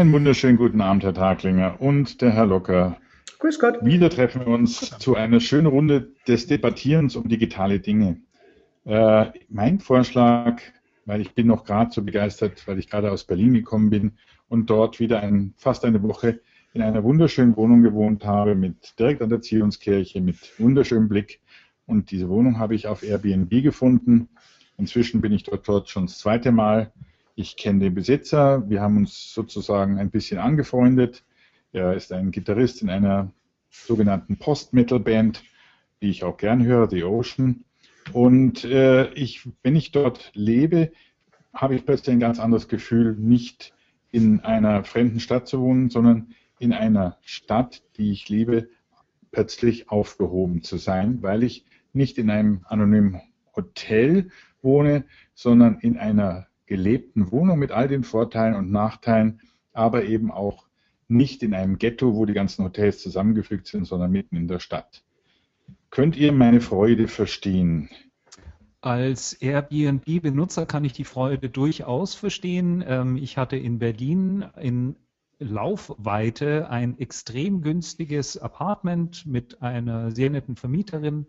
Einen wunderschönen guten Abend, Herr Taglinger und der Herr Locker. Grüß Gott. Wieder treffen wir uns zu einer schönen Runde des Debattierens um digitale Dinge. Äh, mein Vorschlag, weil ich bin noch gerade so begeistert, weil ich gerade aus Berlin gekommen bin und dort wieder ein, fast eine Woche in einer wunderschönen Wohnung gewohnt habe, mit direkt an der Zionskirche, mit wunderschönem Blick. Und diese Wohnung habe ich auf Airbnb gefunden. Inzwischen bin ich dort, dort schon das zweite Mal. Ich kenne den Besitzer. Wir haben uns sozusagen ein bisschen angefreundet. Er ist ein Gitarrist in einer sogenannten Post-Metal-Band, die ich auch gern höre, The Ocean. Und äh, ich, wenn ich dort lebe, habe ich plötzlich ein ganz anderes Gefühl, nicht in einer fremden Stadt zu wohnen, sondern in einer Stadt, die ich liebe, plötzlich aufgehoben zu sein, weil ich nicht in einem anonymen Hotel wohne, sondern in einer gelebten Wohnung mit all den Vorteilen und Nachteilen, aber eben auch nicht in einem Ghetto, wo die ganzen Hotels zusammengefügt sind, sondern mitten in der Stadt. Könnt ihr meine Freude verstehen? Als Airbnb-Benutzer kann ich die Freude durchaus verstehen. Ähm, ich hatte in Berlin in Laufweite ein extrem günstiges Apartment mit einer sehr netten Vermieterin.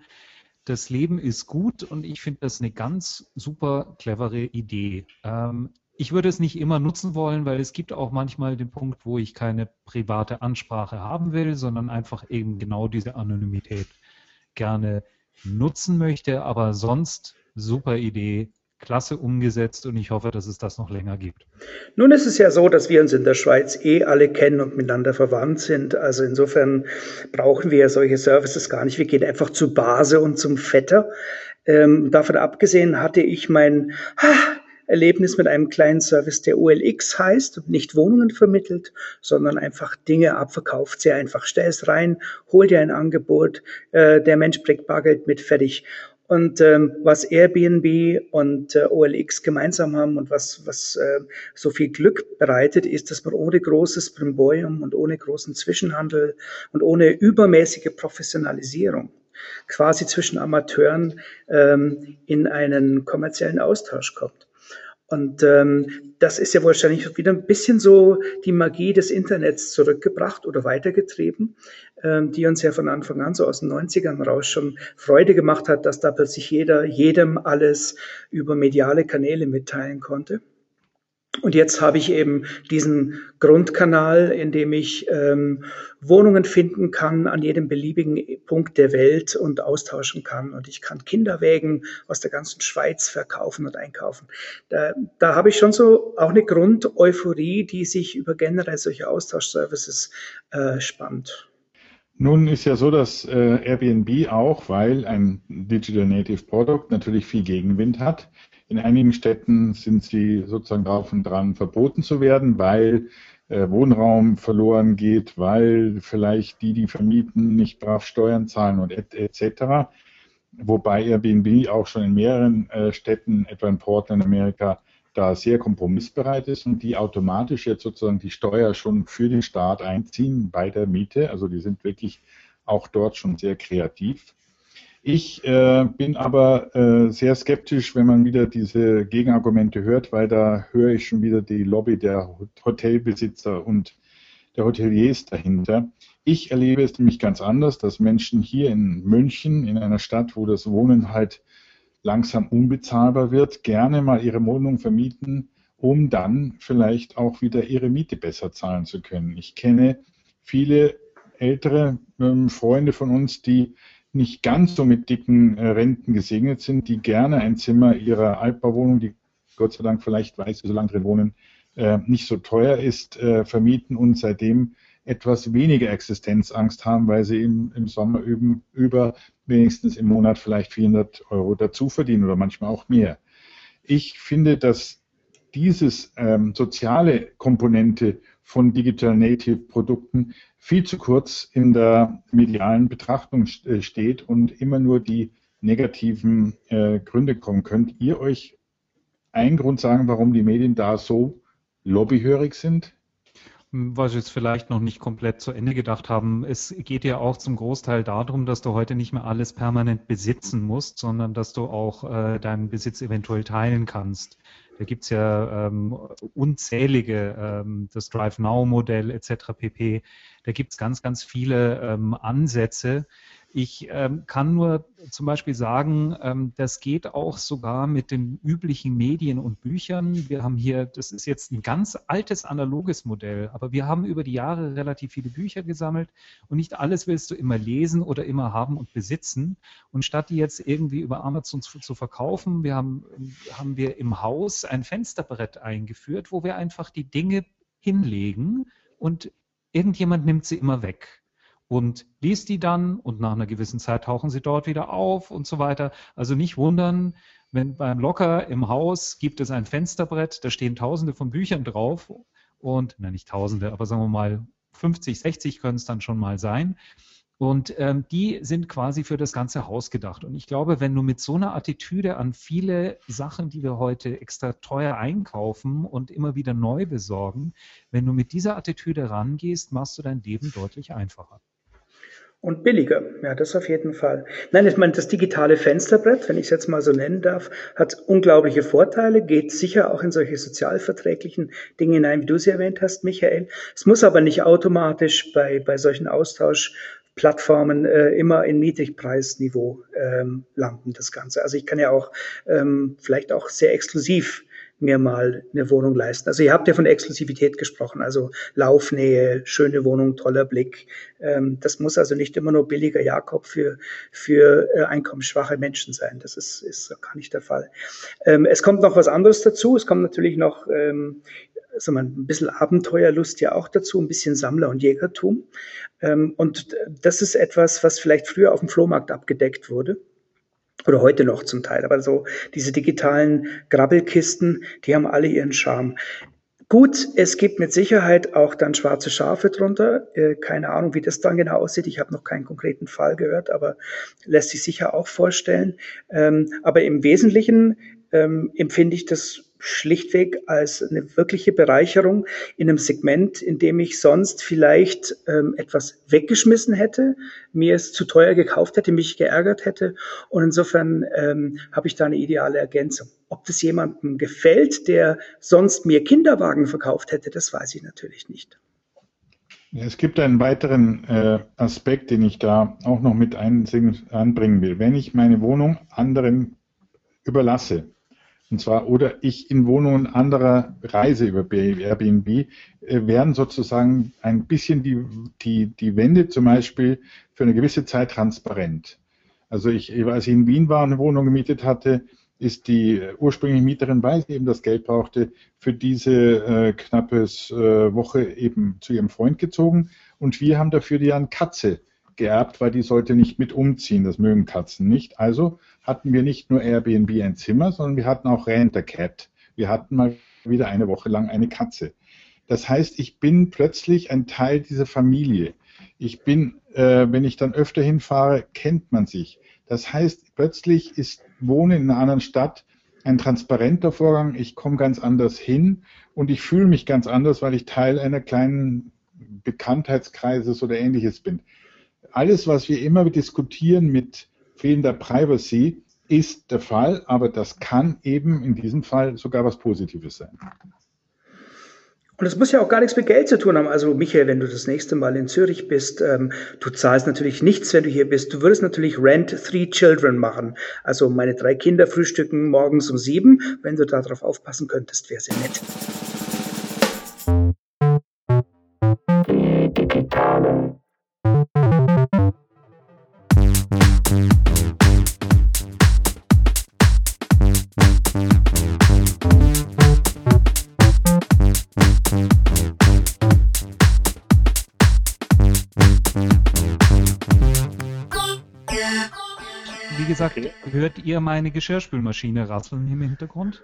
Das Leben ist gut und ich finde das eine ganz super clevere Idee. Ähm, ich würde es nicht immer nutzen wollen, weil es gibt auch manchmal den Punkt, wo ich keine private Ansprache haben will, sondern einfach eben genau diese Anonymität gerne nutzen möchte. Aber sonst super Idee, klasse umgesetzt und ich hoffe, dass es das noch länger gibt. Nun ist es ja so, dass wir uns in der Schweiz eh alle kennen und miteinander verwandt sind. Also insofern brauchen wir solche Services gar nicht. Wir gehen einfach zu Base und zum Vetter. Ähm, davon abgesehen hatte ich mein, ah, Erlebnis mit einem kleinen Service, der OLX heißt und nicht Wohnungen vermittelt, sondern einfach Dinge abverkauft. Sehr einfach. Stell es rein, hol dir ein Angebot, äh, der Mensch bringt Bargeld mit, fertig. Und ähm, was Airbnb und äh, OLX gemeinsam haben und was, was äh, so viel Glück bereitet, ist, dass man ohne großes Brimborium und ohne großen Zwischenhandel und ohne übermäßige Professionalisierung quasi zwischen Amateuren ähm, in einen kommerziellen Austausch kommt. Und ähm, das ist ja wahrscheinlich wieder ein bisschen so die Magie des Internets zurückgebracht oder weitergetrieben, ähm, die uns ja von Anfang an so aus den 90ern raus schon Freude gemacht hat, dass da plötzlich jeder jedem alles über mediale Kanäle mitteilen konnte. Und jetzt habe ich eben diesen Grundkanal, in dem ich ähm, Wohnungen finden kann an jedem beliebigen Punkt der Welt und austauschen kann. Und ich kann Kinderwägen aus der ganzen Schweiz verkaufen und einkaufen. Da, da habe ich schon so auch eine Grundeuphorie, die sich über generell solche Austauschservices äh, spannt. Nun ist ja so, dass äh, Airbnb auch, weil ein Digital Native Product natürlich viel Gegenwind hat, in einigen Städten sind sie sozusagen drauf und dran, verboten zu werden, weil äh, Wohnraum verloren geht, weil vielleicht die, die vermieten, nicht brav Steuern zahlen und etc. Et Wobei Airbnb auch schon in mehreren äh, Städten, etwa in Portland, Amerika, da sehr kompromissbereit ist und die automatisch jetzt sozusagen die Steuer schon für den Staat einziehen bei der Miete. Also die sind wirklich auch dort schon sehr kreativ. Ich äh, bin aber äh, sehr skeptisch, wenn man wieder diese Gegenargumente hört, weil da höre ich schon wieder die Lobby der Hotelbesitzer und der Hoteliers dahinter. Ich erlebe es nämlich ganz anders, dass Menschen hier in München, in einer Stadt, wo das Wohnen halt langsam unbezahlbar wird, gerne mal ihre Wohnung vermieten, um dann vielleicht auch wieder ihre Miete besser zahlen zu können. Ich kenne viele ältere ähm, Freunde von uns, die nicht ganz so mit dicken äh, Renten gesegnet sind, die gerne ein Zimmer ihrer Altbauwohnung, die Gott sei Dank vielleicht, sie so lange drin wohnen, äh, nicht so teuer ist, äh, vermieten und seitdem etwas weniger Existenzangst haben, weil sie im, im Sommer üben, über wenigstens im Monat vielleicht 400 Euro dazu verdienen oder manchmal auch mehr. Ich finde, dass dieses ähm, soziale Komponente von Digital Native Produkten viel zu kurz in der medialen Betrachtung äh, steht und immer nur die negativen äh, Gründe kommen. Könnt ihr euch einen Grund sagen, warum die Medien da so lobbyhörig sind? weil Sie es vielleicht noch nicht komplett zu Ende gedacht haben. Es geht ja auch zum Großteil darum, dass du heute nicht mehr alles permanent besitzen musst, sondern dass du auch äh, deinen Besitz eventuell teilen kannst. Da gibt es ja ähm, unzählige, ähm, das Drive Now-Modell etc. pp. Da gibt es ganz, ganz viele ähm, Ansätze, ich ähm, kann nur zum Beispiel sagen, ähm, das geht auch sogar mit den üblichen Medien und Büchern. Wir haben hier, das ist jetzt ein ganz altes analoges Modell, aber wir haben über die Jahre relativ viele Bücher gesammelt und nicht alles willst du immer lesen oder immer haben und besitzen. Und statt die jetzt irgendwie über Amazon zu, zu verkaufen, wir haben, haben wir im Haus ein Fensterbrett eingeführt, wo wir einfach die Dinge hinlegen und irgendjemand nimmt sie immer weg und liest die dann und nach einer gewissen Zeit tauchen sie dort wieder auf und so weiter. Also nicht wundern, wenn beim Locker im Haus gibt es ein Fensterbrett, da stehen tausende von Büchern drauf und, na nicht tausende, aber sagen wir mal 50, 60 können es dann schon mal sein. Und ähm, die sind quasi für das ganze Haus gedacht. Und ich glaube, wenn du mit so einer Attitüde an viele Sachen, die wir heute extra teuer einkaufen und immer wieder neu besorgen, wenn du mit dieser Attitüde rangehst, machst du dein Leben deutlich einfacher und billiger. Ja, das auf jeden Fall. Nein, ich meine, das digitale Fensterbrett, wenn ich es jetzt mal so nennen darf, hat unglaubliche Vorteile, geht sicher auch in solche sozialverträglichen Dinge hinein, wie du sie erwähnt hast, Michael. Es muss aber nicht automatisch bei, bei solchen Austauschplattformen äh, immer in Niedrigpreisniveau ähm, landen, das Ganze. Also ich kann ja auch ähm, vielleicht auch sehr exklusiv mir mal eine Wohnung leisten. Also ihr habt ja von Exklusivität gesprochen, also Laufnähe, schöne Wohnung, toller Blick. Ähm, das muss also nicht immer nur billiger Jakob für, für äh, einkommensschwache Menschen sein. Das ist, ist gar nicht der Fall. Ähm, es kommt noch was anderes dazu. Es kommt natürlich noch ähm, also ein bisschen Abenteuerlust ja auch dazu, ein bisschen Sammler- und Jägertum. Ähm, und das ist etwas, was vielleicht früher auf dem Flohmarkt abgedeckt wurde oder heute noch zum Teil. Aber so diese digitalen Grabbelkisten, die haben alle ihren Charme. Gut, es gibt mit Sicherheit auch dann schwarze Schafe drunter. Äh, keine Ahnung, wie das dann genau aussieht. Ich habe noch keinen konkreten Fall gehört, aber lässt sich sicher auch vorstellen. Ähm, aber im Wesentlichen ähm, empfinde ich das schlichtweg als eine wirkliche Bereicherung in einem Segment, in dem ich sonst vielleicht ähm, etwas weggeschmissen hätte, mir es zu teuer gekauft hätte, mich geärgert hätte. Und insofern ähm, habe ich da eine ideale Ergänzung. Ob das jemandem gefällt, der sonst mir Kinderwagen verkauft hätte, das weiß ich natürlich nicht. Es gibt einen weiteren äh, Aspekt, den ich da auch noch mit einbringen will. Wenn ich meine Wohnung anderen überlasse, und zwar, oder ich in Wohnungen anderer reise über Airbnb, äh, werden sozusagen ein bisschen die, die, die Wände zum Beispiel für eine gewisse Zeit transparent. Also ich, als ich in Wien war und eine Wohnung gemietet hatte, ist die ursprüngliche Mieterin, weil sie eben das Geld brauchte, für diese äh, knappe äh, Woche eben zu ihrem Freund gezogen. Und wir haben dafür die an Katze geerbt, weil die sollte nicht mit umziehen. Das mögen Katzen nicht. Also hatten wir nicht nur Airbnb ein Zimmer, sondern wir hatten auch Rent a Cat. Wir hatten mal wieder eine Woche lang eine Katze. Das heißt, ich bin plötzlich ein Teil dieser Familie. Ich bin, äh, wenn ich dann öfter hinfahre, kennt man sich. Das heißt, plötzlich ist Wohnen in einer anderen Stadt ein transparenter Vorgang. Ich komme ganz anders hin und ich fühle mich ganz anders, weil ich Teil einer kleinen Bekanntheitskreises oder ähnliches bin. Alles, was wir immer diskutieren mit fehlender Privacy ist der Fall, aber das kann eben in diesem Fall sogar was Positives sein. Und es muss ja auch gar nichts mit Geld zu tun haben. Also Michael, wenn du das nächste Mal in Zürich bist, ähm, du zahlst natürlich nichts, wenn du hier bist. Du würdest natürlich Rent Three Children machen. Also meine drei Kinder frühstücken morgens um sieben. Wenn du darauf aufpassen könntest, wäre sehr nett. Gesagt, okay. hört ihr meine Geschirrspülmaschine rasseln im Hintergrund?